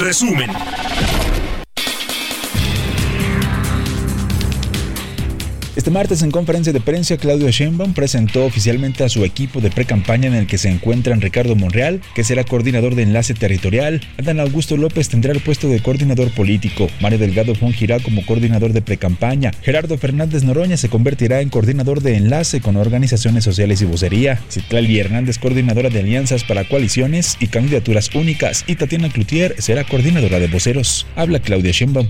Resumen. Este martes en conferencia de prensa, Claudio Sheinbaum presentó oficialmente a su equipo de pre-campaña en el que se encuentran Ricardo Monreal, que será coordinador de enlace territorial, Adán Augusto López tendrá el puesto de coordinador político, Mario Delgado fungirá como coordinador de pre-campaña, Gerardo Fernández Noroña se convertirá en coordinador de enlace con organizaciones sociales y vocería, Citlali Hernández coordinadora de alianzas para coaliciones y candidaturas únicas. Y Tatiana Cloutier será coordinadora de voceros. Habla Claudia Sheinbaum.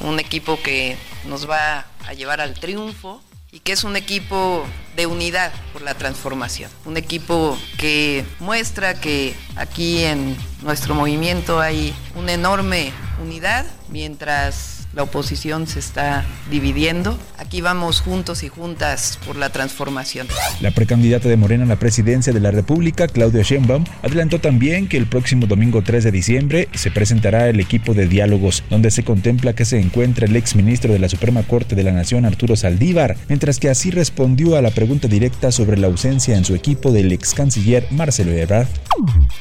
Un equipo que nos va a llevar al triunfo y que es un equipo de unidad por la transformación. Un equipo que muestra que aquí en nuestro movimiento hay una enorme unidad mientras la oposición se está dividiendo. Aquí vamos juntos y juntas por la transformación. La precandidata de Morena a la presidencia de la República, Claudia Sheinbaum, adelantó también que el próximo domingo 3 de diciembre se presentará el equipo de diálogos, donde se contempla que se encuentra el exministro de la Suprema Corte de la Nación, Arturo Saldívar, mientras que así respondió a la pregunta directa sobre la ausencia en su equipo del ex canciller Marcelo Ebrard.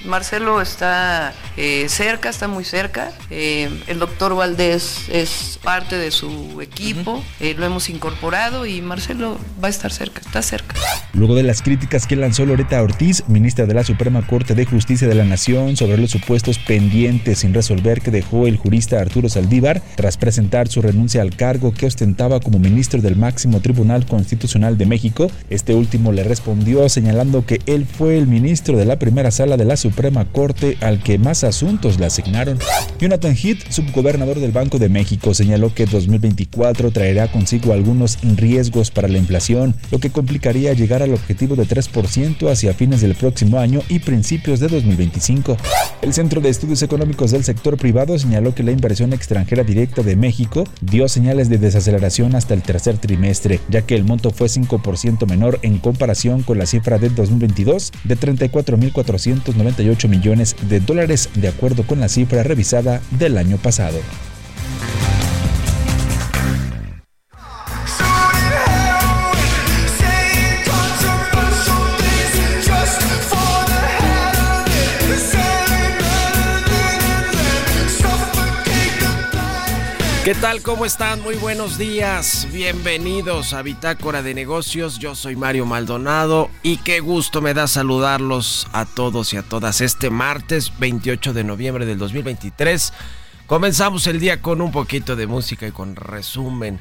Marcelo está eh, cerca, está muy cerca. Eh, el doctor Valdés es es parte de su equipo, eh, lo hemos incorporado y Marcelo va a estar cerca, está cerca. Luego de las críticas que lanzó Loreta Ortiz, ministra de la Suprema Corte de Justicia de la Nación, sobre los supuestos pendientes sin resolver que dejó el jurista Arturo Saldívar tras presentar su renuncia al cargo que ostentaba como ministro del máximo Tribunal Constitucional de México, este último le respondió señalando que él fue el ministro de la primera sala de la Suprema Corte al que más asuntos le asignaron. Jonathan Heath, subgobernador del Banco de México, señaló que 2024 traerá consigo algunos riesgos para la inflación, lo que complicaría llegar al objetivo de 3% hacia fines del próximo año y principios de 2025. El Centro de Estudios Económicos del Sector Privado señaló que la inversión extranjera directa de México dio señales de desaceleración hasta el tercer trimestre, ya que el monto fue 5% menor en comparación con la cifra del 2022 de 34.498 millones de dólares, de acuerdo con la cifra revisada del año pasado. ¿Qué tal? ¿Cómo están? Muy buenos días. Bienvenidos a Bitácora de Negocios. Yo soy Mario Maldonado y qué gusto me da saludarlos a todos y a todas este martes 28 de noviembre del 2023. Comenzamos el día con un poquito de música y con resumen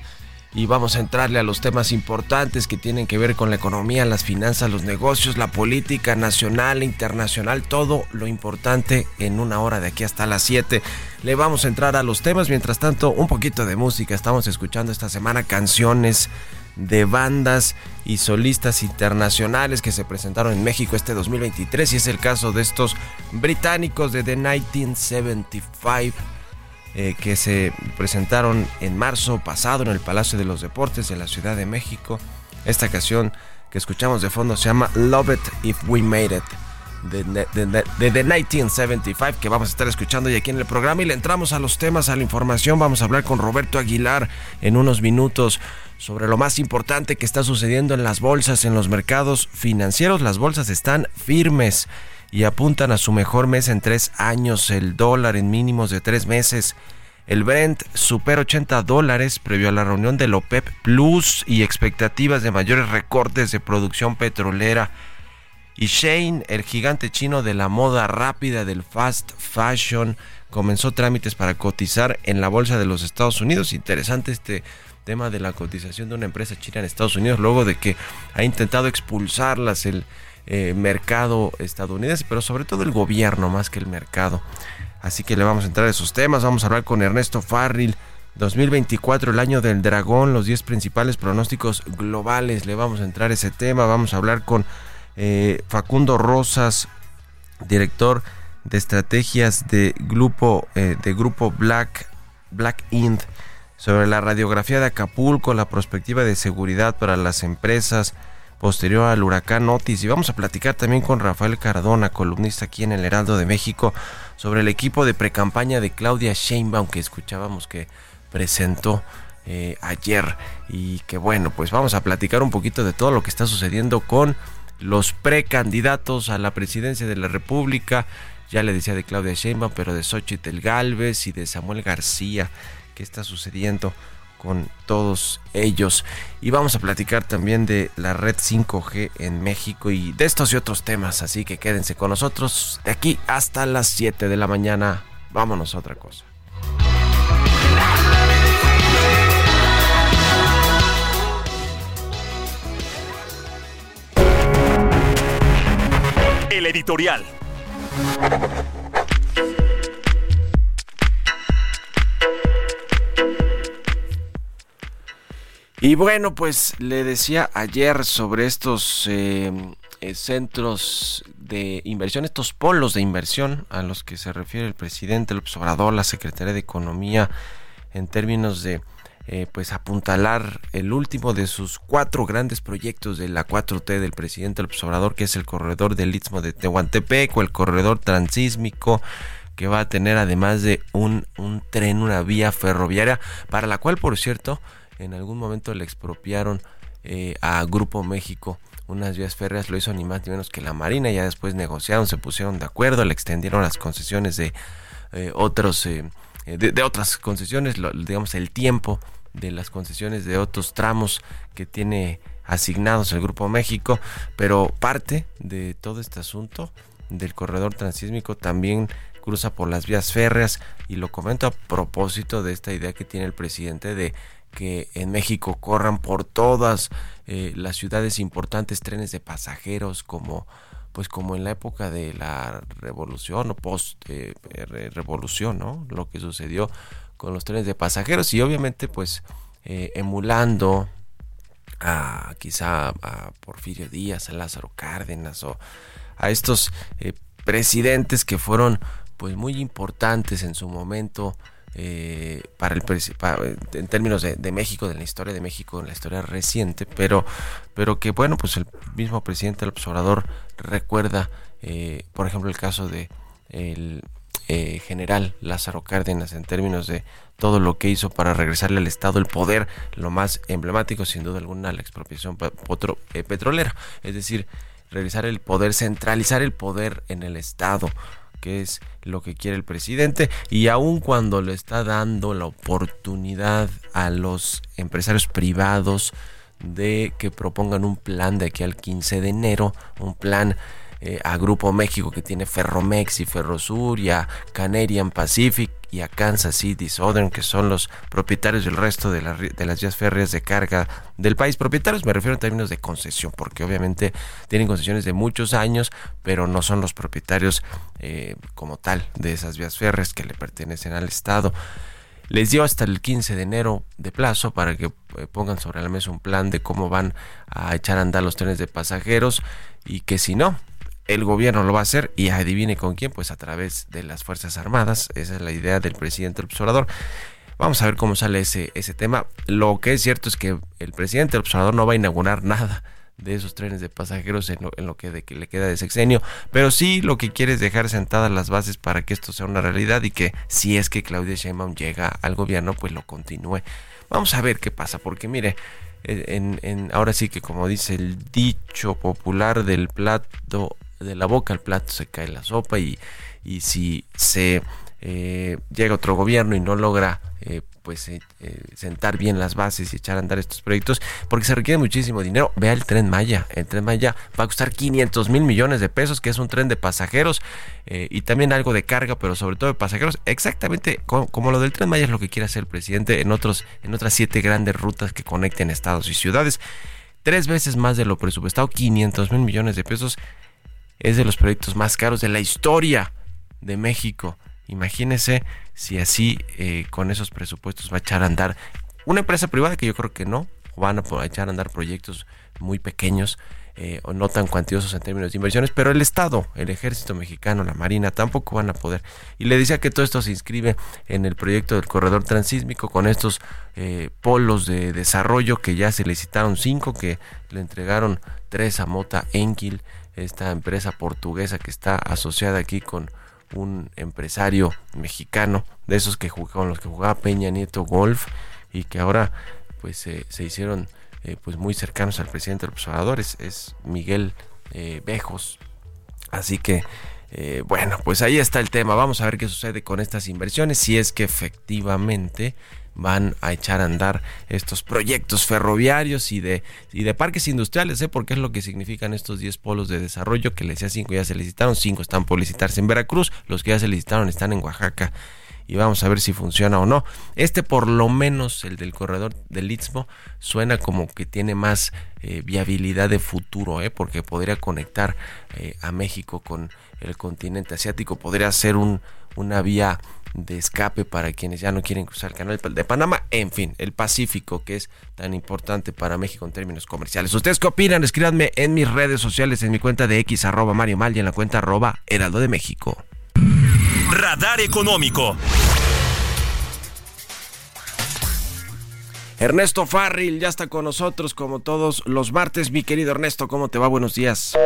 y vamos a entrarle a los temas importantes que tienen que ver con la economía, las finanzas, los negocios, la política nacional internacional, todo lo importante en una hora de aquí hasta las 7. Le vamos a entrar a los temas, mientras tanto un poquito de música, estamos escuchando esta semana canciones de bandas y solistas internacionales que se presentaron en México este 2023 y es el caso de estos británicos de The 1975 eh, que se presentaron en marzo pasado en el Palacio de los Deportes de la Ciudad de México. Esta canción que escuchamos de fondo se llama Love It If We Made It. De, The 1975 que vamos a estar escuchando y aquí en el programa y le entramos a los temas, a la información, vamos a hablar con Roberto Aguilar en unos minutos sobre lo más importante que está sucediendo en las bolsas, en los mercados financieros, las bolsas están firmes y apuntan a su mejor mes en tres años, el dólar en mínimos de tres meses. El Brent supera 80 dólares previo a la reunión del OPEP Plus y expectativas de mayores recortes de producción petrolera. Y Shane, el gigante chino de la moda rápida del fast fashion, comenzó trámites para cotizar en la bolsa de los Estados Unidos. Interesante este tema de la cotización de una empresa china en Estados Unidos luego de que ha intentado expulsarlas el eh, mercado estadounidense, pero sobre todo el gobierno más que el mercado. Así que le vamos a entrar a esos temas. Vamos a hablar con Ernesto Farril. 2024, el año del dragón, los 10 principales pronósticos globales. Le vamos a entrar a ese tema. Vamos a hablar con eh, Facundo Rosas, director de estrategias de grupo, eh, de grupo Black, Black Ind, sobre la radiografía de Acapulco, la perspectiva de seguridad para las empresas posterior al huracán Otis. Y vamos a platicar también con Rafael Cardona, columnista aquí en el Heraldo de México, sobre el equipo de precampaña de Claudia Sheinbaum que escuchábamos que presentó eh, ayer. Y que bueno, pues vamos a platicar un poquito de todo lo que está sucediendo con los precandidatos a la presidencia de la República. Ya le decía de Claudia Sheinbaum, pero de Xochitl Galvez y de Samuel García. ¿Qué está sucediendo? Con todos ellos. Y vamos a platicar también de la red 5G en México y de estos y otros temas. Así que quédense con nosotros de aquí hasta las 7 de la mañana. Vámonos a otra cosa. El editorial. Y bueno, pues le decía ayer sobre estos eh, eh, centros de inversión, estos polos de inversión a los que se refiere el presidente López Obrador, la Secretaría de Economía, en términos de eh, pues apuntalar el último de sus cuatro grandes proyectos de la 4T del presidente López Obrador, que es el corredor del Istmo de Tehuantepec o el corredor transísmico que va a tener además de un, un tren, una vía ferroviaria, para la cual, por cierto, en algún momento le expropiaron eh, a Grupo México unas vías férreas, lo hizo ni más ni menos que la Marina, ya después negociaron, se pusieron de acuerdo, le extendieron las concesiones de eh, otros eh, de, otras concesiones, digamos el tiempo de las concesiones de otros tramos que tiene asignados el Grupo México, pero parte de todo este asunto del corredor transísmico también cruza por las vías férreas y lo comento a propósito de esta idea que tiene el presidente de que en México corran por todas eh, las ciudades importantes trenes de pasajeros como pues como en la época de la revolución o post eh, revolución, ¿no? Lo que sucedió con los trenes de pasajeros y obviamente pues eh, emulando a quizá a Porfirio Díaz, a Lázaro Cárdenas o a estos presidentes que fueron pues muy importantes en su momento eh, para el en términos de, México, de la historia de México, en la historia reciente, pero, pero que bueno, pues el mismo presidente del observador recuerda, eh, por ejemplo, el caso de el eh, general Lázaro Cárdenas en términos de todo lo que hizo para regresarle al Estado el poder, lo más emblemático, sin duda alguna, la expropiación petrolera, es decir, regresar el poder, centralizar el poder en el Estado que es lo que quiere el presidente y aun cuando le está dando la oportunidad a los empresarios privados de que propongan un plan de aquí al 15 de enero, un plan eh, a Grupo México que tiene Ferromex y Ferrosur y a Canadian Pacific y a Kansas City Southern que son los propietarios del resto de, las vías férreas de carga del país. Propietarios me refiero en términos de concesión porque obviamente tienen concesiones de muchos años pero no son los propietarios eh, como tal de esas vías férreas que le pertenecen al Estado les dio hasta el 15 de enero de plazo para que eh, pongan sobre la mesa un plan de cómo van a echar a andar los trenes de pasajeros y que si no, el gobierno lo va a hacer y adivine con quién, pues a través de las Fuerzas Armadas. Esa es la idea del presidente observador. Vamos a ver cómo sale ese, ese tema. Lo que es cierto es que el presidente observador no va a inaugurar nada de esos trenes de pasajeros en lo, que, le queda de sexenio, pero sí lo que quiere es dejar sentadas las bases para que esto sea una realidad y que si es que Claudia Sheinbaum llega al gobierno, pues lo continúe. Vamos a ver qué pasa, porque mire, en, ahora sí que como dice el dicho popular del plato de la boca al plato se cae la sopa y, y si se eh, llega otro gobierno y no logra eh, pues eh, sentar bien las bases y echar a andar estos proyectos porque se requiere muchísimo dinero. Vea el tren Maya. El tren Maya va a costar 500 mil millones de pesos, que es un tren de pasajeros y también algo de carga, pero sobre todo de pasajeros. Exactamente como, como, lo del tren Maya es lo que quiere hacer el presidente en, otros, en otras siete grandes rutas que conecten estados y ciudades. Tres veces más de lo presupuestado, 500 mil millones de pesos es de los proyectos más caros de la historia de México. Imagínese si así eh, con esos presupuestos va a echar a andar una empresa privada que yo creo que no, van a echar a andar proyectos muy pequeños eh, o no tan cuantiosos en términos de inversiones, pero el Estado, el Ejército Mexicano, la Marina tampoco van a poder. Y le decía que todo esto se inscribe en el proyecto del corredor transísmico con estos eh, polos de desarrollo que ya se licitaron cinco, que le entregaron tres a Mota Enquil esta empresa portuguesa que está asociada aquí con un empresario mexicano, de esos que con los que jugaba Peña Nieto Golf y que ahora pues se hicieron eh, pues muy cercanos al presidente de los observadores, es Miguel eh, Bejos. Así que eh, bueno, pues ahí está el tema. Vamos a ver qué sucede con estas inversiones, si es que efectivamente van a echar a andar estos proyectos ferroviarios y de, y de parques industriales, ¿eh? porque es lo que significan estos 10 polos de desarrollo que les decía 5 ya se licitaron, 5 están por licitarse en Veracruz, los que ya se licitaron están en Oaxaca y vamos a ver si funciona o no. Este por lo menos, el del corredor del Istmo, suena como que tiene más eh, viabilidad de futuro, ¿eh? porque podría conectar eh, a México con el continente asiático, podría ser un, una vía de escape para quienes ya no quieren cruzar el canal de Panamá, en fin, el Pacífico que es tan importante para México en términos comerciales. ¿Ustedes qué opinan? Escríbanme en mis redes sociales, en mi cuenta de X arroba Mario Mal y en la cuenta arroba Heraldo de México. Radar Económico. Ernesto Farril ya está con nosotros como todos los martes. Mi querido Ernesto, ¿cómo te va? Buenos días.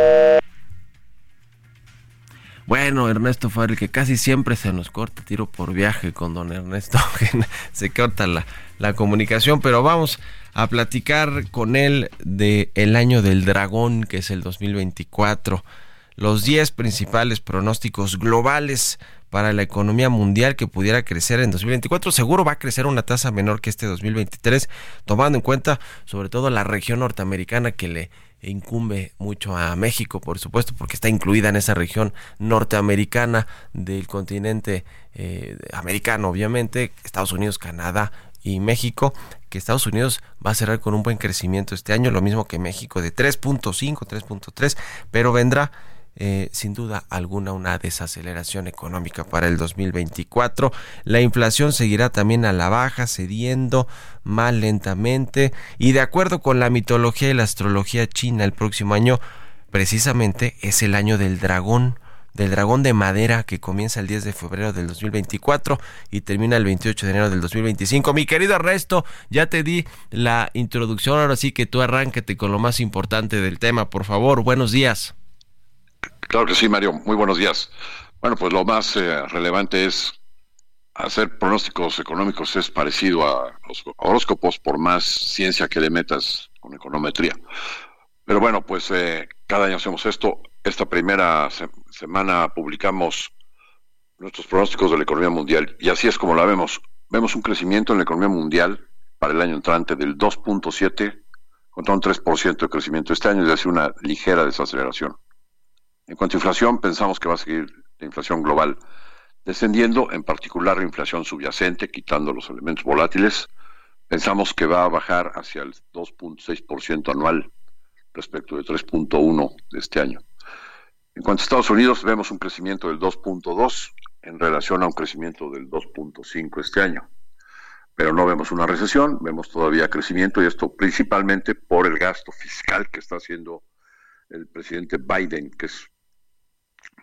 Bueno, Ernesto Farril, que casi siempre se nos corta tiro por viaje con don Ernesto, se corta la, la comunicación, pero vamos a platicar con él de el año del dragón, que es el 2024 los 10 principales pronósticos globales para la economía mundial que pudiera crecer en 2024. Seguro va a crecer una tasa menor que este 2023, tomando en cuenta sobre todo la región norteamericana que le incumbe mucho a México, por supuesto, porque está incluida en esa región norteamericana del continente eh, americano, obviamente, Estados Unidos, Canadá y México, que Estados Unidos va a cerrar con un buen crecimiento este año, lo mismo que México de 3.5, 3.3, pero vendrá eh, sin duda alguna una desaceleración económica para el 2024. La inflación seguirá también a la baja, cediendo más lentamente y de acuerdo con la mitología y la astrología china, el próximo año precisamente es el año del dragón del dragón de madera que comienza el 10 de febrero del 2024 y termina el 28 de enero del 2025. Mi querido Ernesto, ya te di la introducción, ahora sí que tú arránquete con lo más importante del tema, por favor. Buenos días. Claro que sí, Mario. Muy buenos días. Bueno, pues lo más eh, relevante es hacer pronósticos económicos es parecido a los horóscopos por más ciencia que le metas con econometría. Pero bueno, pues eh, cada año hacemos esto. Esta primera semana publicamos nuestros pronósticos de la economía mundial y así es como la vemos. Vemos un crecimiento en la economía mundial para el año entrante del 2.7 contra un 3% de crecimiento este año, es decir, una ligera desaceleración. En cuanto a inflación, pensamos que va a seguir la inflación global descendiendo, en particular la inflación subyacente, quitando los elementos volátiles. Pensamos que va a bajar hacia el 2.6% anual respecto del 3.1 de este año. En cuanto a Estados Unidos, vemos un crecimiento del 2.2 en relación a un crecimiento del 2.5 este año. Pero no vemos una recesión, vemos todavía crecimiento y esto principalmente por el gasto fiscal que está haciendo el presidente Biden, que es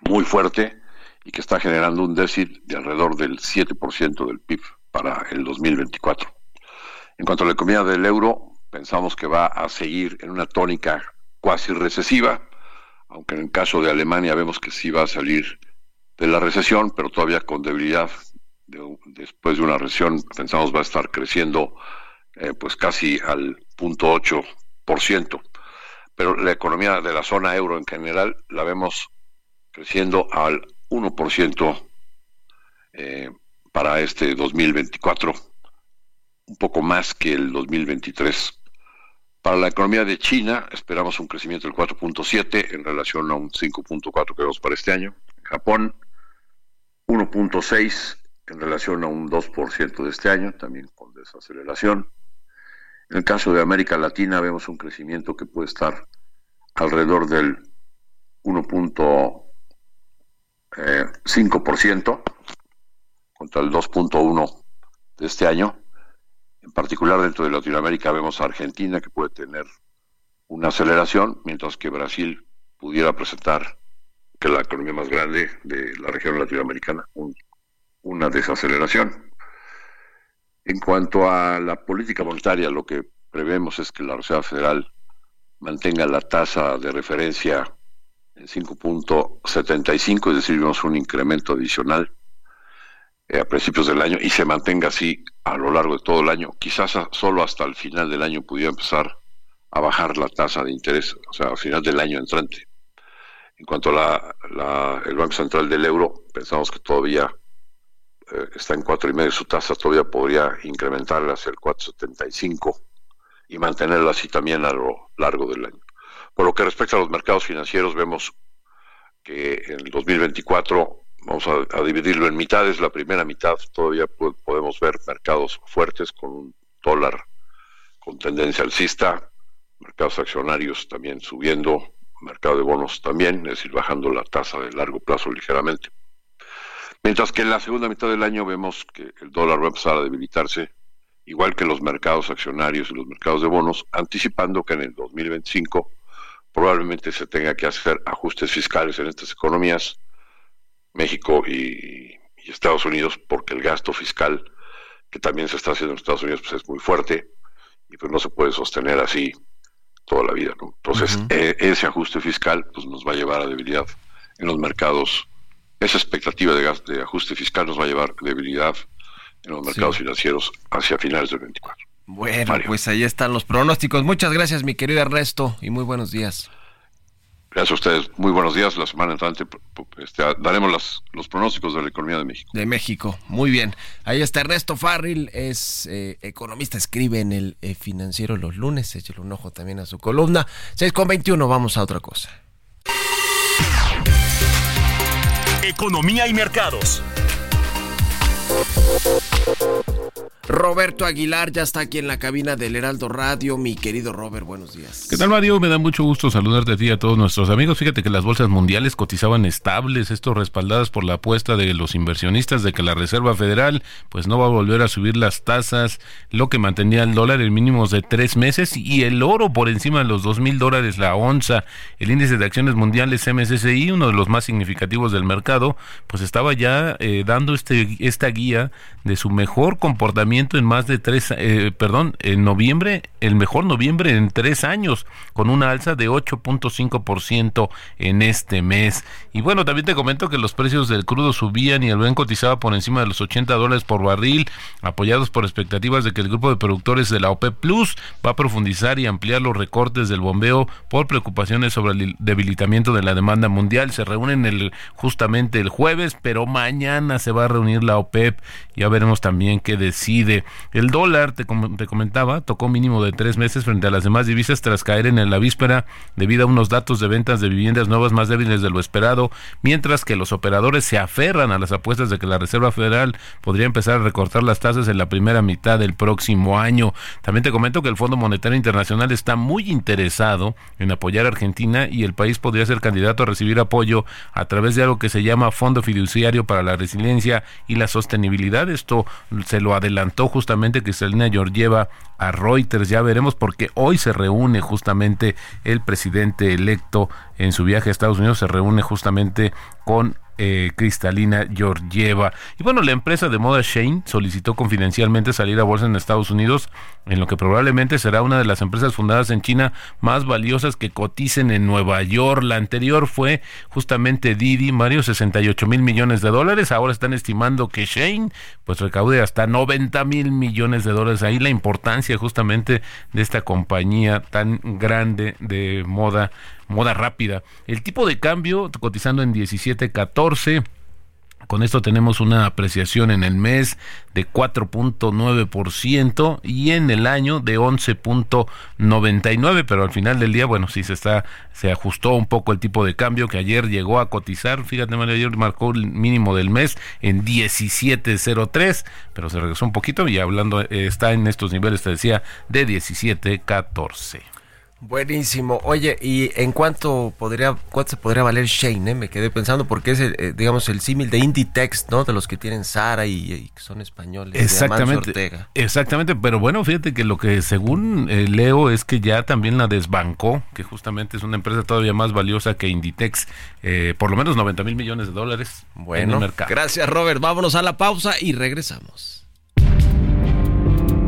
muy fuerte y que está generando un déficit de alrededor del 7% del PIB para el 2024. En cuanto a la economía del euro, pensamos que va a seguir en una tónica cuasi recesiva, aunque en el caso de Alemania vemos que sí va a salir de la recesión, pero todavía con debilidad. después de una recesión pensamos va a estar creciendo eh, pues casi al 0.8%. Pero la economía de la zona euro en general la vemos creciendo al 1% eh, para este 2024, un poco más que el 2023. Para la economía de China esperamos un crecimiento del 4.7 en relación a un 5.4 que vemos para este año. Japón 1.6 en relación a un 2% de este año, también con desaceleración. En el caso de América Latina vemos un crecimiento que puede estar alrededor del 1. 5% eh, contra el 2.1% de este año. En particular dentro de Latinoamérica vemos a Argentina que puede tener una aceleración, mientras que Brasil pudiera presentar, que es la economía más grande de la región latinoamericana, una desaceleración. En cuanto a la política monetaria, lo que prevemos es que la Reserva Federal mantenga la tasa de referencia en 5.75, es decir, vemos un incremento adicional eh, a principios del año y se mantenga así a lo largo de todo el año. Quizás solo hasta el final del año pudiera empezar a bajar la tasa de interés, o sea, al final del año entrante. En cuanto a la, el Banco Central del Euro, pensamos que todavía eh, está en cuatro y medio su tasa, todavía podría incrementarla hacia el 4.75 y mantenerla así también a lo largo del año. Por lo que respecta a los mercados financieros, vemos que en el 2024 vamos a, dividirlo en mitades. La primera mitad todavía podemos ver mercados fuertes con un dólar con tendencia alcista, mercados accionarios también subiendo, mercado de bonos también, es decir, bajando la tasa de largo plazo ligeramente. Mientras que en la segunda mitad del año vemos que el dólar va a empezar a debilitarse, igual que los mercados accionarios y los mercados de bonos, anticipando que en el 2025 probablemente se tenga que hacer ajustes fiscales en estas economías, México y, Estados Unidos, porque el gasto fiscal que también se está haciendo en Estados Unidos pues es muy fuerte y pues no se puede sostener así toda la vida. Entonces, e, ese ajuste fiscal pues nos va a llevar a debilidad en los mercados. Esa expectativa de, de ajuste fiscal nos va a llevar a debilidad en los mercados financieros hacia finales del 24. Bueno, pues ahí están los pronósticos. Muchas gracias, mi querido Ernesto, y muy buenos días. Gracias a ustedes. Muy buenos días. La semana entrante este, daremos los pronósticos de la economía de México. De México. Muy bien. Ahí está Ernesto Farril, es eh, economista, escribe en el eh, financiero los lunes. Échale un ojo también a su columna. 6 con 21, vamos a otra cosa. Economía y mercados. Roberto Aguilar ya está aquí en la cabina del Heraldo Radio. Mi querido Robert, buenos días. ¿Qué tal, Mario? Me da mucho gusto saludarte a ti y a todos nuestros amigos. Fíjate que las bolsas mundiales cotizaban estables, esto respaldadas por la apuesta de los inversionistas de que la Reserva Federal pues no va a volver a subir las tasas, lo que mantenía el dólar en mínimos de tres meses y el oro por encima de los dos mil dólares la onza. El índice de acciones mundiales MSCI, uno de los más significativos del mercado, pues estaba ya eh, dando este, esta guía de su mejor comportamiento en más de tres, eh, perdón, en noviembre, el mejor noviembre en tres años, con una alza de 8.5% en este mes. Y bueno, también te comento que los precios del crudo subían y el buen cotizaba por encima de los 80 dólares por barril, apoyados por expectativas de que el grupo de productores de la OPEP Plus va a profundizar y ampliar los recortes del bombeo por preocupaciones sobre el debilitamiento de la demanda mundial. Se reúnen el, justamente el jueves, pero mañana se va a reunir la OPEP. Ya veremos también qué decide. El dólar, te, te comentaba, tocó mínimo de tres meses frente a las demás divisas tras caer en la víspera debido a unos datos de ventas de viviendas nuevas más débiles de lo esperado, mientras que los operadores se aferran a las apuestas de que la Reserva Federal podría empezar a recortar las tasas en la primera mitad del próximo año. También te comento que el Fondo Monetario Internacional está muy interesado en apoyar a Argentina y el país podría ser candidato a recibir apoyo a través de algo que se llama Fondo Fiduciario para la Resiliencia y la Sostenibilidad. Esto se lo adelantó justamente Cristalina Georgieva a Reuters. Ya veremos porque hoy se reúne justamente el presidente electo en su viaje a Estados Unidos, se reúne justamente con eh, Cristalina Georgieva. Y bueno, la empresa de moda Shane solicitó confidencialmente salir a bolsa en Estados Unidos, en lo que probablemente será una de las empresas fundadas en China más valiosas que coticen en Nueva York. La anterior fue justamente Didi, Mario, 68 mil millones de dólares. Ahora están estimando que Shane pues recaude hasta 90 mil millones de dólares. Ahí la importancia justamente de esta compañía tan grande de moda moda rápida. El tipo de cambio cotizando en 17.14. Con esto tenemos una apreciación en el mes de 4.9% y en el año de 11.99, pero al final del día, bueno, sí se está se ajustó un poco el tipo de cambio que ayer llegó a cotizar, fíjate, ayer marcó el mínimo del mes en 17.03, pero se regresó un poquito y hablando eh, está en estos niveles te decía de 17.14. Buenísimo. Oye, ¿y en cuánto podría cuánto se podría valer Shane? Eh? Me quedé pensando porque es el, eh, digamos el símil de Inditex, ¿no? De los que tienen Sara y, que son españoles. Exactamente. Exactamente, pero bueno, fíjate que lo que según eh, leo es que ya también la desbancó, que justamente es una empresa todavía más valiosa que Inditex, por lo menos 90 mil millones de dólares bueno, en el mercado. Gracias, Robert. Vámonos a la pausa y regresamos.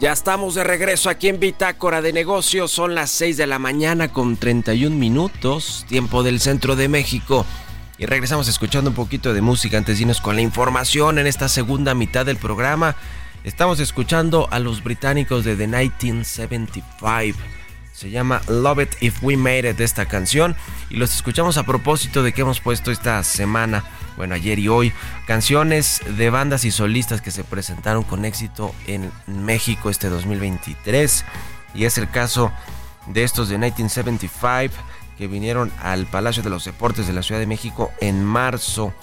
Ya estamos de regreso aquí en Bitácora de Negocios. Son las 6 de la mañana con 31 minutos, tiempo del centro de México. Y regresamos escuchando un poquito de música antes de irnos con la información en esta segunda mitad del programa. Estamos escuchando a los británicos de The 1975. Se llama Love It If We Made It esta canción. Y los escuchamos a propósito de que hemos puesto esta semana bueno, ayer y hoy, canciones de bandas y solistas que se presentaron con éxito en México este 2023. Y es el caso de estos de 1975 que vinieron al Palacio de los Deportes de la Ciudad de México en marzo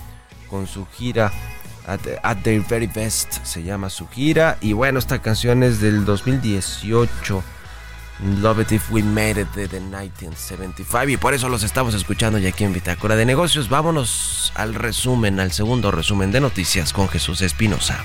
con su gira At, at Their Very Best se llama su gira. Y bueno, esta canción es del 2018 Love It If We Made It de 1975 y por eso los estamos escuchando ya aquí en Bitácora de Negocios. Vámonos al resumen, al segundo resumen de noticias con Jesús Espinosa.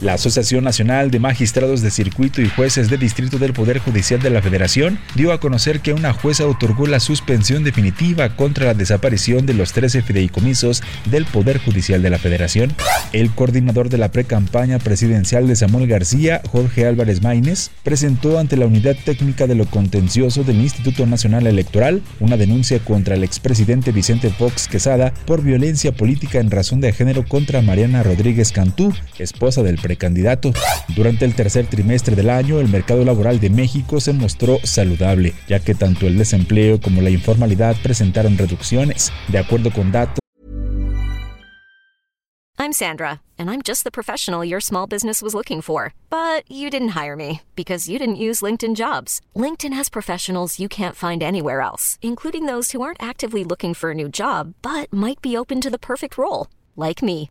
La Asociación Nacional de Magistrados de Circuito y Jueces de Distrito del Poder Judicial de la Federación dio a conocer que una jueza otorgó la suspensión definitiva contra la desaparición de los 13 fideicomisos del Poder Judicial de la Federación. El coordinador de la precampaña presidencial de Samuel García, Jorge Álvarez Maínez, presentó ante la Unidad Técnica de lo Contencioso del Instituto Nacional Electoral una denuncia contra el expresidente Vicente Fox Quesada por violencia política en razón de género contra Mariana Rodríguez Cantú, esposa del presidente candidato. Durante el tercer trimestre del año, el mercado laboral de México se mostró saludable, ya que tanto el desempleo como la informalidad presentaron reducciones. De acuerdo con datos I'm Sandra, and I'm just the professional your small business was looking for. But you didn't hire me because you didn't use LinkedIn jobs. LinkedIn has professionals you can't find anywhere else, including those who aren't actively looking for a new job but might be open to the perfect role, like me.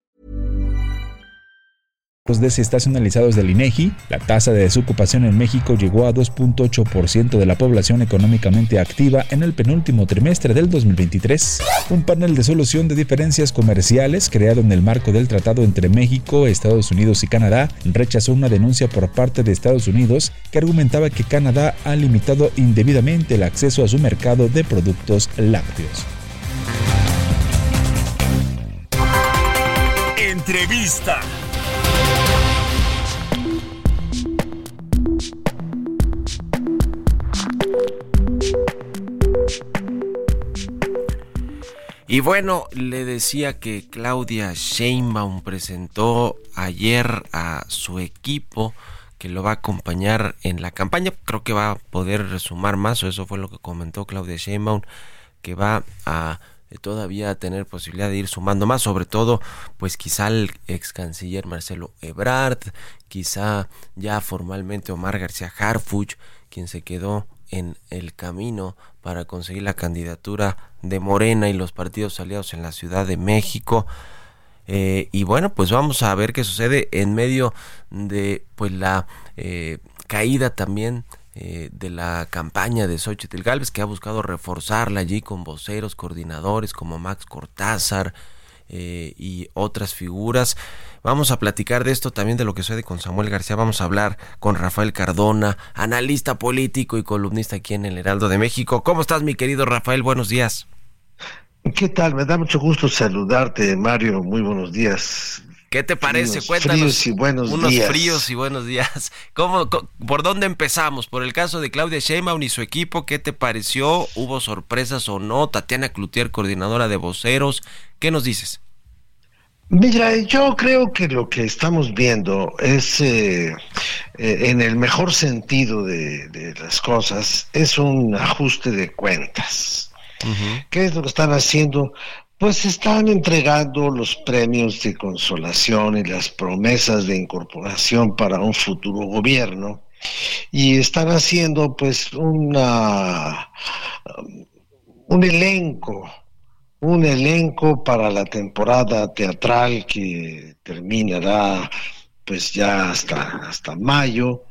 Los desestacionalizados del INEGI, la tasa de desocupación en México llegó a 2.8% de la población económicamente activa en el penúltimo trimestre del 2023. Un panel de solución de diferencias comerciales creado en el marco del tratado entre México, Estados Unidos y Canadá rechazó una denuncia por parte de Estados Unidos que argumentaba que Canadá ha limitado indebidamente el acceso a su mercado de productos lácteos. Entrevista. Y bueno, le decía que Claudia Sheinbaum presentó ayer a su equipo que lo va a acompañar en la campaña. Creo que va a poder sumar más, o eso fue lo que comentó Claudia Sheinbaum, que va a eh, todavía tener posibilidad de ir sumando más, sobre todo, pues quizá el ex canciller Marcelo Ebrard, quizá ya formalmente Omar García Harfuch, quien se quedó en el camino para conseguir la candidatura de Morena y los partidos aliados en la Ciudad de México. Eh, y bueno, pues vamos a ver qué sucede en medio de pues la eh, caída también eh, de la campaña de Xochitl Galvez, que ha buscado reforzarla allí con voceros, coordinadores como Max Cortázar y otras figuras. Vamos a platicar de esto también de lo que sucede con Samuel García. Vamos a hablar con Rafael Cardona, analista político y columnista aquí en el Heraldo de México. ¿Cómo estás, mi querido Rafael? Buenos días. ¿Qué tal? Me da mucho gusto saludarte, Mario. Muy buenos días. ¿Qué te parece? Cuéntanos. Fríos y buenos unos días. fríos y buenos días. ¿Cómo, ¿Por dónde empezamos? Por el caso de Claudia Sheinbaum y su equipo, ¿qué te pareció? ¿Hubo sorpresas o no? Tatiana Cloutier, coordinadora de voceros. ¿Qué nos dices? Mira, yo creo que lo que estamos viendo es, eh, eh, en el mejor sentido de, de, las cosas, es un ajuste de cuentas. ¿Qué es lo que están haciendo? Pues están entregando los premios de consolación y las promesas de incorporación para un futuro gobierno y están haciendo pues una un elenco un elenco para la temporada teatral que terminará pues ya hasta, hasta mayo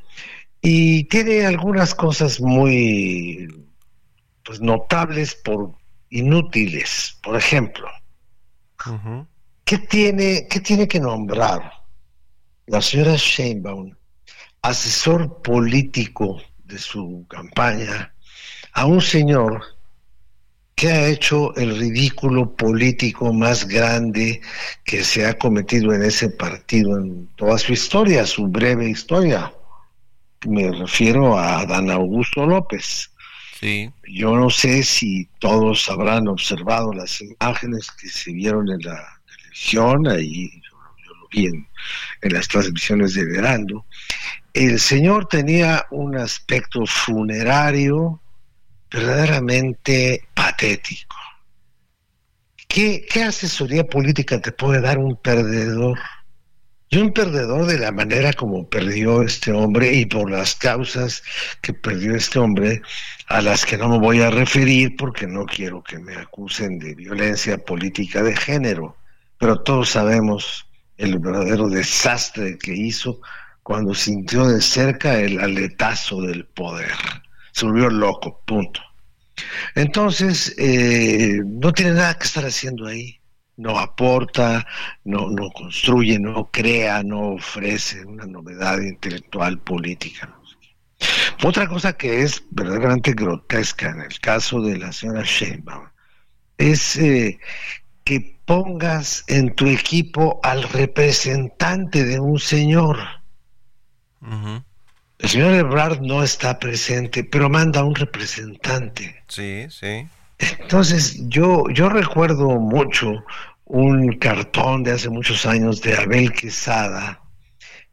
y tiene algunas cosas muy pues notables por inútiles. Por ejemplo, ¿qué, tiene, ¿qué tiene que nombrar la señora Sheinbaum, asesor político de su campaña, a un señor que ha hecho el ridículo político más grande que se ha cometido en ese partido en toda su historia, su breve historia? Me refiero a Dan Augusto López. Yo no sé si todos habrán observado las imágenes que se vieron en la televisión, ahí yo, lo vi en, las transmisiones de verano. El señor tenía un aspecto funerario verdaderamente patético. ¿Qué, ¿Qué asesoría política te puede dar un perdedor? Y un perdedor de la manera como perdió este hombre y por las causas que perdió este hombre, a las que no me voy a referir porque no quiero que me acusen de violencia política de género, pero todos sabemos el verdadero desastre que hizo cuando sintió de cerca el aletazo del poder. Se volvió loco, punto. Entonces, eh, no tiene nada que estar haciendo ahí no aporta, no, no construye, no crea, no ofrece una novedad intelectual política. Otra cosa que es verdaderamente grotesca en el caso de la señora Sheinbaum es eh, que pongas en tu equipo al representante de un señor. El señor Ebrard no está presente, pero manda a un representante. Sí, sí. Entonces, yo, yo recuerdo mucho un cartón de hace muchos años de Abel Quesada,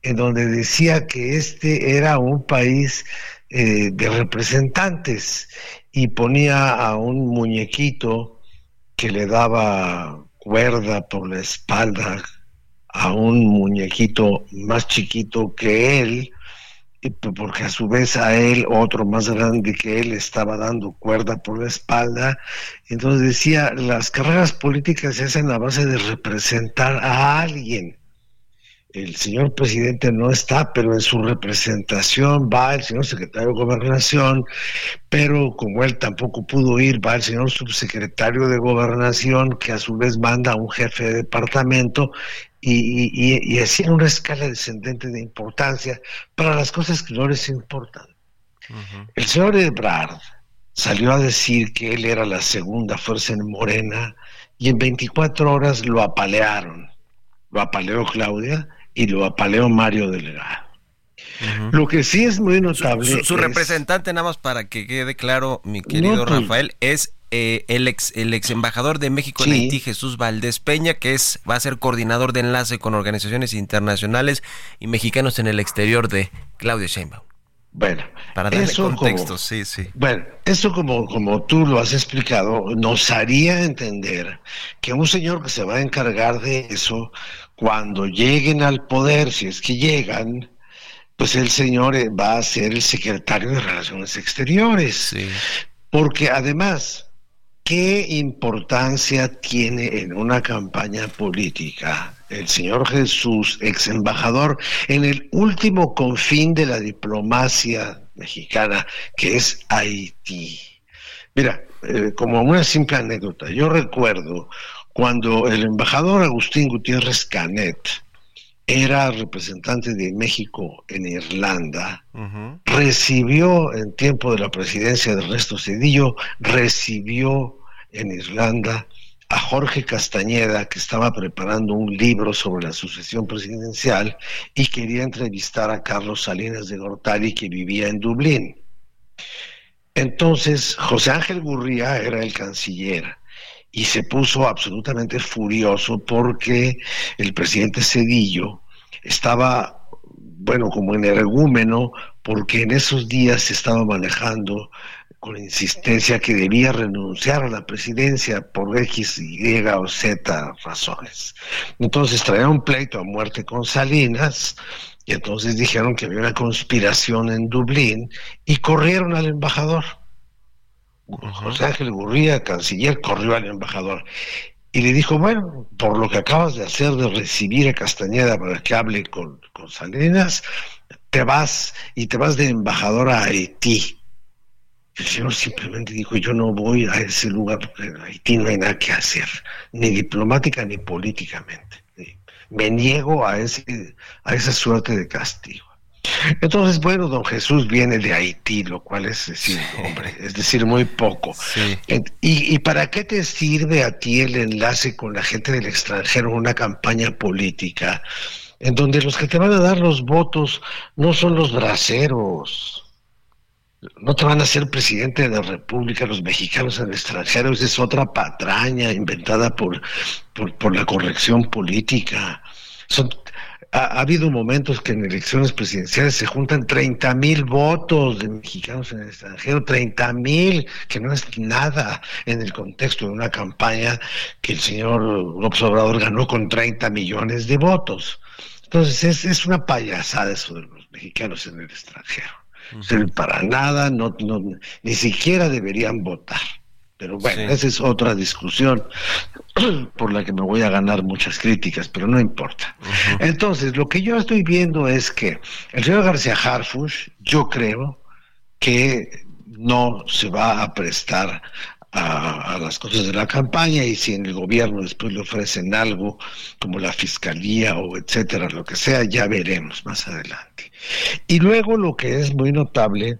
en donde decía que este era un país eh, de representantes y ponía a un muñequito que le daba cuerda por la espalda a un muñequito más chiquito que él porque a su vez a él otro más grande que él estaba dando cuerda por la espalda. Entonces decía, las carreras políticas se hacen a base de representar a alguien el señor presidente no está, pero en su representación va el señor secretario de Gobernación, pero como él tampoco pudo ir, va el señor subsecretario de Gobernación, que a su vez manda a un jefe de departamento, y, y, así en una escala descendente de importancia para las cosas que no les importan. El señor Ebrard salió a decir que él era la segunda fuerza en Morena y en 24 horas lo apalearon. Lo apaleó Claudia y lo apaleó Mario Delegado. Lo que sí es muy notable. Su, representante, nada más para que quede claro, mi querido pues, Rafael, es eh, el ex el ex embajador de México en Haití, Jesús Valdés Peña, que es va a ser coordinador de enlace con organizaciones internacionales y mexicanos en el exterior de Claudia Sheinbaum. Bueno, para darle eso contexto, sí, sí. Bueno, eso como, como tú lo has explicado, nos haría entender que un señor que se va a encargar de eso cuando lleguen al poder, si es que llegan, pues el señor eh, va a ser el secretario de Relaciones Exteriores. Porque además, ¿qué importancia tiene en una campaña política el señor Jesús, ex embajador, en el último confín de la diplomacia mexicana, que es Haití? Mira, eh, como una simple anécdota, yo recuerdo cuando el embajador Agustín Gutiérrez Canet era representante de México en Irlanda, recibió en tiempo de la presidencia de Ernesto Cedillo, recibió en Irlanda a Jorge Castañeda, que estaba preparando un libro sobre la sucesión presidencial y quería entrevistar a Carlos Salinas de Gortari, que vivía en Dublín. Entonces, José Ángel Gurría era el canciller y se puso absolutamente furioso porque el presidente Cedillo estaba, bueno, como energúmeno, porque en esos días se estaba manejando con insistencia que debía renunciar a la presidencia por X, Y o Z razones. Entonces traía un pleito a muerte con Salinas y entonces dijeron que había una conspiración en Dublín y corrieron al embajador. José Ángel Gurría, canciller, corrió al embajador y le dijo, bueno, por lo que acabas de hacer de recibir a Castañeda para que hable con, con Salinas, te vas y te vas de embajador a Haití. El señor simplemente dijo, yo no voy a ese lugar porque en Haití no hay nada que hacer, ni diplomática ni políticamente. Me niego a, ese, a esa suerte de castigo. Entonces, bueno, don Jesús viene de Haití, lo cual es decir, hombre, es decir, muy poco. ¿Y, ¿Y, para qué te sirve a ti el enlace con la gente del extranjero en una campaña política en donde los que te van a dar los votos no son los braceros? No te van a ser presidente de la República los mexicanos en el extranjero, esa es otra patraña inventada por, por, la corrección política. Son, ha, habido momentos que en elecciones presidenciales se juntan 30 mil votos de mexicanos en el extranjero, 30 mil, que no es nada en el contexto de una campaña que el señor López Obrador ganó con 30 millones de votos. Entonces es, es una payasada eso de los mexicanos en el extranjero. Para nada, no, no, ni siquiera deberían votar. Pero bueno, esa es otra discusión por la que me voy a ganar muchas críticas, pero no importa. Entonces, lo que yo estoy viendo es que el señor García Harfush, yo creo que no se va a prestar a, las cosas de la campaña y si en el gobierno después le ofrecen algo como la fiscalía o etcétera, lo que sea, ya veremos más adelante. Y luego lo que es muy notable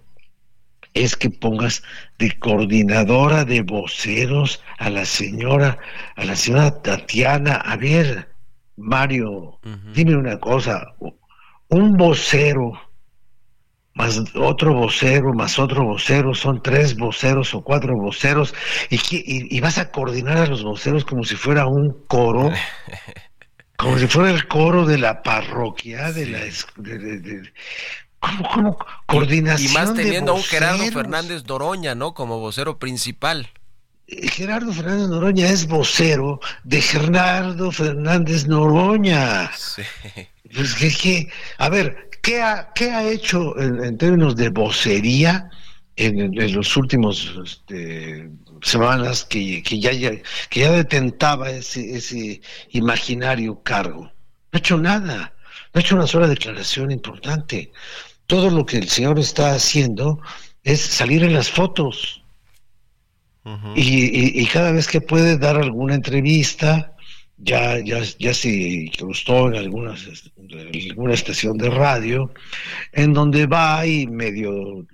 es que pongas de coordinadora de voceros a la señora, a la señora Tatiana. A ver, Mario, dime una cosa, un vocero más otro vocero, más otro vocero, son tres voceros o cuatro voceros, y, vas a coordinar a los voceros como si fuera un coro, como si fuera el coro de la parroquia, de la... ¿Cómo, coordinación? Y, más teniendo a un Gerardo Fernández Doroña, ¿no? Como vocero principal. Eh, Gerardo Fernández Noroña es vocero de Gerardo Fernández Noroña. Sí. Pues que, a ver, ¿qué ha, qué ha hecho en, términos de vocería en, los últimos este, semanas que, que, ya, que ya detentaba ese, ese imaginario cargo? No ha hecho nada, no ha hecho una sola declaración importante todo lo que el Señor está haciendo es salir en las fotos. y, cada vez que puede dar alguna entrevista, ya, ya, ya se incrustó en alguna estación de radio, en donde va y medio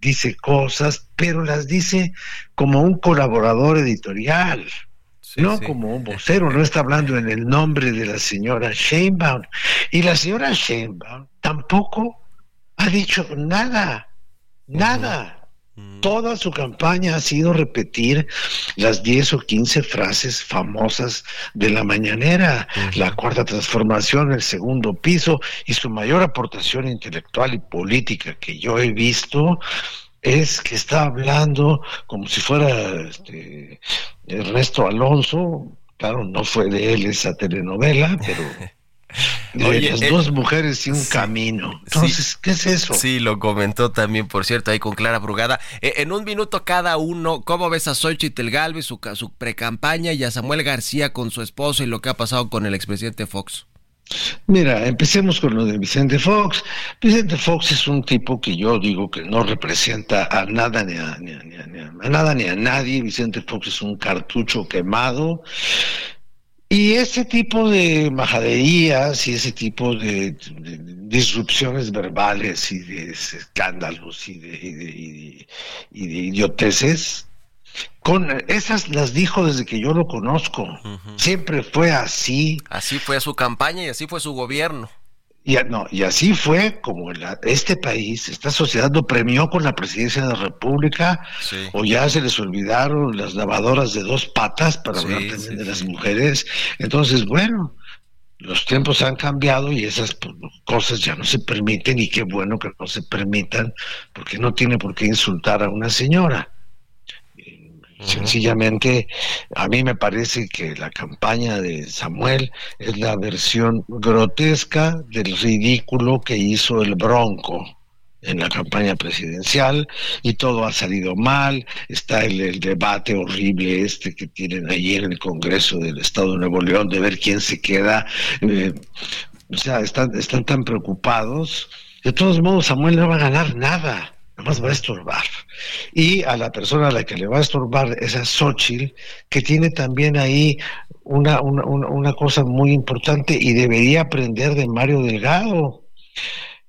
dice cosas, pero las dice como un colaborador editorial. no como un vocero, no está hablando en el nombre de la señora Sheinbaum. Y la señora Sheinbaum tampoco ha dicho nada, nada. Toda su campaña ha sido repetir las 10 o 15 frases famosas de la mañanera, la cuarta transformación, el segundo piso, y su mayor aportación intelectual y política que yo he visto es que está hablando como si fuera este, Ernesto Alonso, claro, no fue de él esa telenovela, pero Oye, las dos mujeres y un camino. Entonces, ¿qué es eso? Sí, lo comentó también, por cierto, ahí con Clara Brugada. Eh, en un minuto cada uno, ¿cómo ves a Xochitl Galvez, su, su precampaña, y a Samuel García con su esposo y lo que ha pasado con el expresidente Fox? Mira, empecemos con lo de Vicente Fox. Vicente Fox es un tipo que yo digo que no representa a nada ni a, ni a nada ni a nadie. Vicente Fox es un cartucho quemado y ese tipo de majaderías y ese tipo de, disrupciones verbales y de escándalos y de, idioteces, con esas las dijo desde que yo lo conozco. Siempre fue así. Así fue su campaña y así fue su gobierno. Y, no, y así fue como este país, esta sociedad lo premió con la presidencia de la República, o ya se les olvidaron las lavadoras de dos patas para hablar también de las mujeres. Entonces, bueno, los tiempos han cambiado y esas pues, cosas ya no se permiten y qué bueno que no se permitan, porque no tiene por qué insultar a una señora. Sencillamente, a mí me parece que la campaña de Samuel es la versión grotesca del ridículo que hizo el Bronco en la campaña presidencial y todo ha salido mal. Está el, debate horrible este que tienen ayer en el Congreso del Estado de Nuevo León de ver quién se queda. Eh, o sea, están, están tan preocupados De todos modos, Samuel no va a ganar nada, más va a estorbar. Y a la persona a la que le va a estorbar es a Xochitl, que tiene también ahí una, una, una cosa muy importante y debería aprender de Mario Delgado.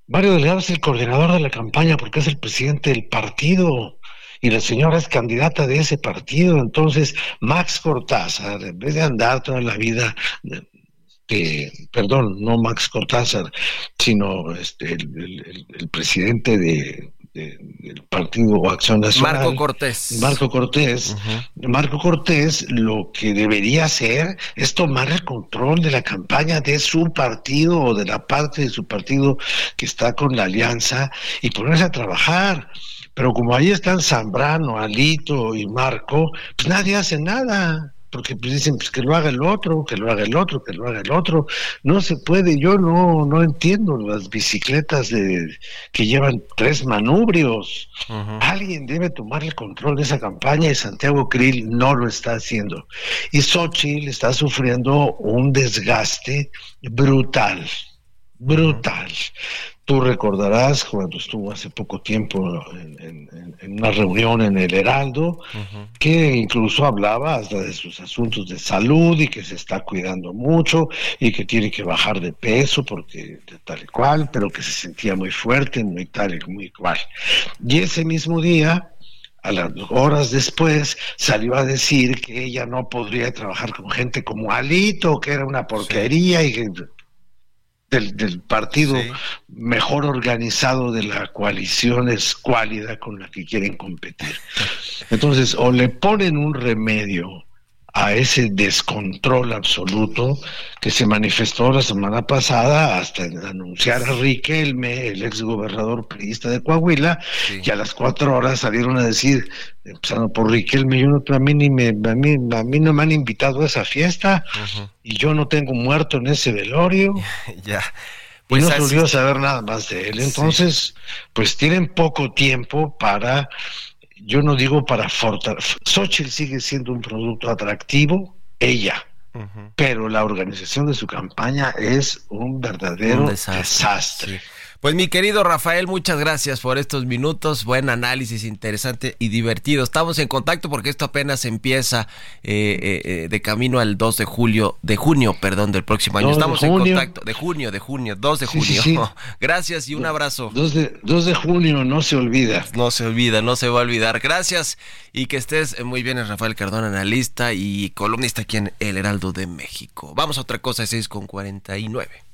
Mario Delgado es el coordinador de la campaña porque es el presidente del partido y la señora es candidata de ese partido. Entonces, Max Cortázar, en vez de andar toda la vida perdón, no Max Cortázar, sino este, el, presidente de, del Partido Acción Nacional. Marco Cortés. Marco Cortés. Marco Cortés lo que debería hacer es tomar el control de la campaña de su partido o de la parte de su partido que está con la alianza y ponerse a trabajar. Pero como ahí están Zambrano, Alito y Marco, pues nadie hace nada porque pues, dicen pues, que lo haga el otro, que lo haga el otro, que lo haga el otro. No se puede, yo no, no entiendo las bicicletas de, que llevan tres manubrios. Alguien debe tomar el control de esa campaña y Santiago Krill no lo está haciendo. Y Xochitl está sufriendo un desgaste brutal, brutal. Tú recordarás cuando estuvo hace poco tiempo en, una reunión en el Heraldo, que incluso hablaba hasta de sus asuntos de salud y que se está cuidando mucho y que tiene que bajar de peso porque tal y cual, pero que se sentía muy fuerte, muy tal y muy cual. Y ese mismo día, a las horas después salió a decir que ella no podría trabajar con gente como Alito, que era una porquería y que del, partido mejor organizado de la coalición escuálida con la que quieren competir. Entonces, o le ponen un remedio a ese descontrol absoluto que se manifestó la semana pasada hasta anunciar a Riquelme, el ex gobernador priista de Coahuila, y a las cuatro horas salieron a decir, empezando por Riquelme, yo no, a, mí ni me, a, mí, a mí no me han invitado a esa fiesta y yo no tengo muerto en ese velorio. ya. Pues y no se volvió a saber nada más de él. Entonces, pues tienen poco tiempo para yo no digo para fortalecer. Xochitl sigue siendo un producto atractivo, ella, pero la organización de su campaña es un verdadero desastre. Pues mi querido Rafael, muchas gracias por estos minutos, buen análisis interesante y divertido. Estamos en contacto porque esto apenas empieza eh, eh, eh, de camino al 2 de julio, de junio, perdón, del próximo año. Estamos en contacto, de junio, de junio, 2 de junio. gracias y un abrazo. 2 de, 2 de junio, no se olvida. No se olvida, no se va a olvidar. Gracias y que estés muy bien, Rafael Cardón, analista y columnista aquí en El Heraldo de México. Vamos a otra cosa, 6 con 49.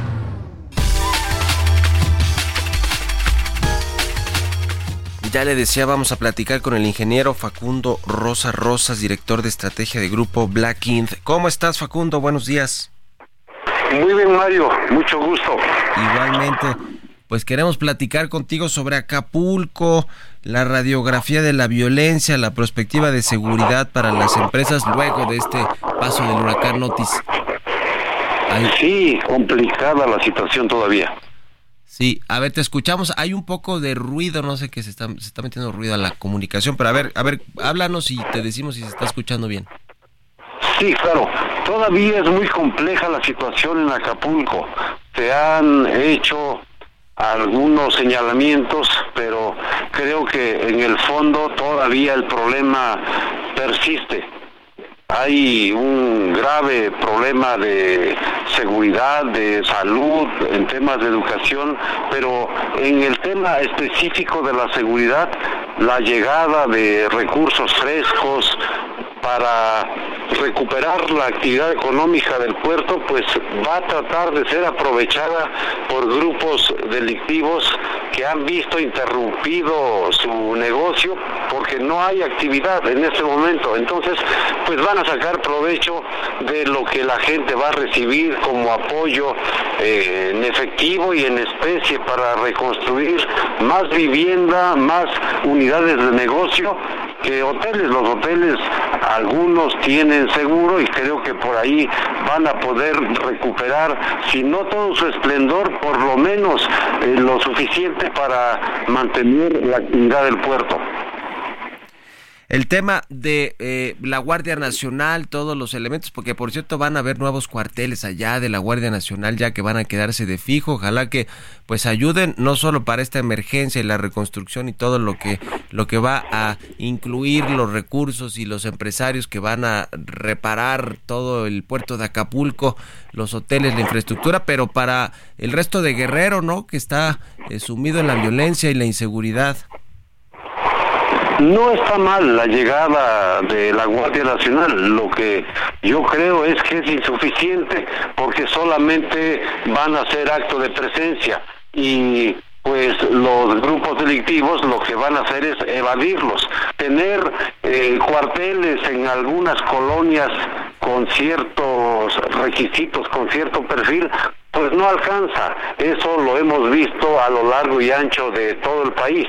Ya le decía, vamos a platicar con el ingeniero Facundo Rosa Rosas, director de estrategia de grupo Black Int. ¿Cómo estás, Facundo? Buenos días. Muy bien, Mario. Mucho gusto. Igualmente. Pues queremos platicar contigo sobre Acapulco, la radiografía de la violencia, la perspectiva de seguridad para las empresas luego de este paso del huracán Otis. Sí, complicada la situación todavía. Sí, a ver, te escuchamos. Hay un poco de ruido, no sé qué se está, se está metiendo ruido a la comunicación, pero a ver, a ver, háblanos y te decimos si se está escuchando bien. Sí, claro. Todavía es muy compleja la situación en Acapulco. Se han hecho algunos señalamientos, pero creo que en el fondo todavía el problema persiste hay un grave problema de seguridad, de salud, en temas de educación, pero en el tema específico de la seguridad, la llegada de recursos frescos para recuperar la actividad económica del puerto, pues va a tratar de ser aprovechada por grupos delictivos que han visto interrumpido su negocio porque no hay actividad en este momento. Entonces, pues van a sacar provecho de lo que la gente va a recibir como apoyo eh, en efectivo y en especie para reconstruir más vivienda, más unidades de negocio que hoteles. Los hoteles, algunos tienen seguro y creo que por ahí van a poder recuperar, si no todo su esplendor, por lo menos eh, lo suficiente para mantener la actividad del puerto. El tema de eh, la Guardia Nacional, todos los elementos, porque por cierto van a haber nuevos cuarteles allá de la Guardia Nacional ya que van a quedarse de fijo. Ojalá que pues ayuden no solo para esta emergencia y la reconstrucción y todo lo que lo que va a incluir los recursos y los empresarios que van a reparar todo el puerto de Acapulco, los hoteles, la infraestructura, pero para el resto de Guerrero, ¿no? Que está eh, sumido en la violencia y la inseguridad. No está mal la llegada de la Guardia Nacional, lo que yo creo es que es insuficiente porque solamente van a hacer acto de presencia y pues los grupos delictivos lo que van a hacer es evadirlos. Tener eh, cuarteles en algunas colonias con ciertos requisitos, con cierto perfil, pues no alcanza. Eso lo hemos visto a lo largo y ancho de todo el país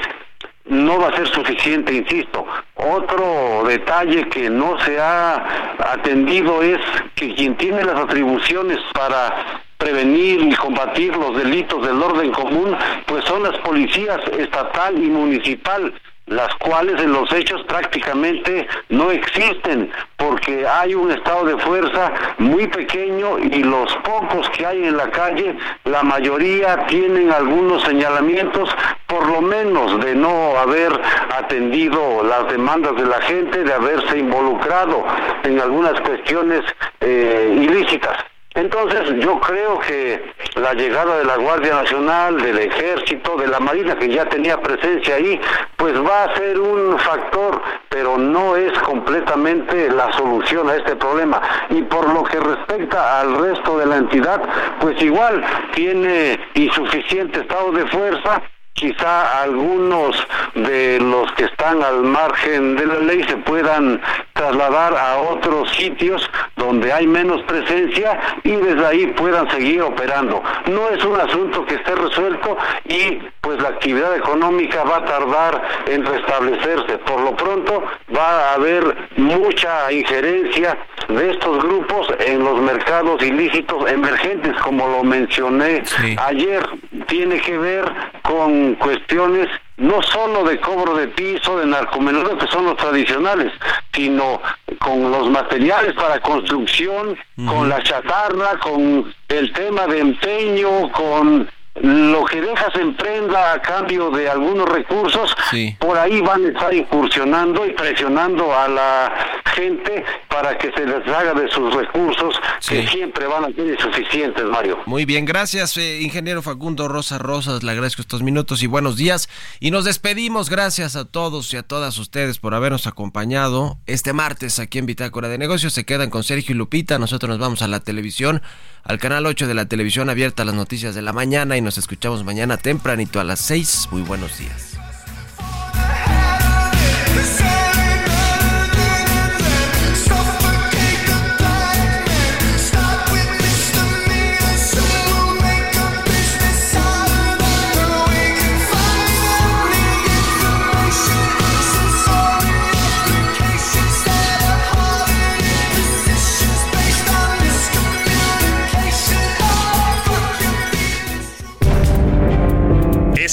no va a ser suficiente, insisto. Otro detalle que no se ha atendido es que quien tiene las atribuciones para prevenir y combatir los delitos del orden común, pues son las policías estatal y municipal las cuales en los hechos prácticamente no existen, porque hay un estado de fuerza muy pequeño y los pocos que hay en la calle, la mayoría tienen algunos señalamientos, por lo menos de no haber atendido las demandas de la gente, de haberse involucrado en algunas cuestiones eh, ilícitas. Entonces yo creo que la llegada de la Guardia Nacional, del Ejército, de la Marina, que ya tenía presencia ahí, pues va a ser un factor, pero no es completamente la solución a este problema. Y por lo que respecta al resto de la entidad, pues igual tiene insuficiente estado de fuerza quizá algunos de los que están al margen de la ley se puedan trasladar a otros sitios donde hay menos presencia y desde ahí puedan seguir operando. No es un asunto que esté resuelto y pues la actividad económica va a tardar en restablecerse. Por lo pronto va a haber mucha injerencia de estos grupos en los mercados ilícitos emergentes, como lo mencioné ayer. Tiene que ver con cuestiones no solo de cobro de piso, de narcomenudeo, que son los tradicionales, sino con los materiales para construcción, con la chatarra, con el tema de empeño, con lo que dejas en prenda a cambio de algunos recursos, por ahí van a estar incursionando y presionando a la gente para que se les haga de sus recursos, que siempre van a ser insuficientes, Mario. Muy bien, gracias, eh, ingeniero Facundo Rosa Rosas, le agradezco estos minutos y buenos días. Y nos despedimos, gracias a todos y a todas ustedes por habernos acompañado este martes aquí en Bitácora de Negocios. Se quedan con Sergio y Lupita, nosotros nos vamos a la televisión, al canal 8 de la televisión abierta, las noticias de la mañana y nos escuchamos mañana tempranito a las 6. Muy buenos días.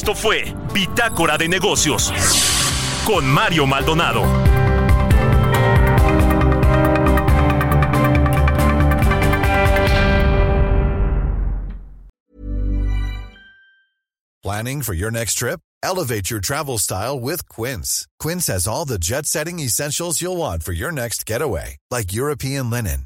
Esto fue Bitácora de Negocios con Mario Maldonado. Planning for your next trip? Elevate your travel style with Quince. Quince has all the jet setting essentials you'll want for your next getaway, like European linen,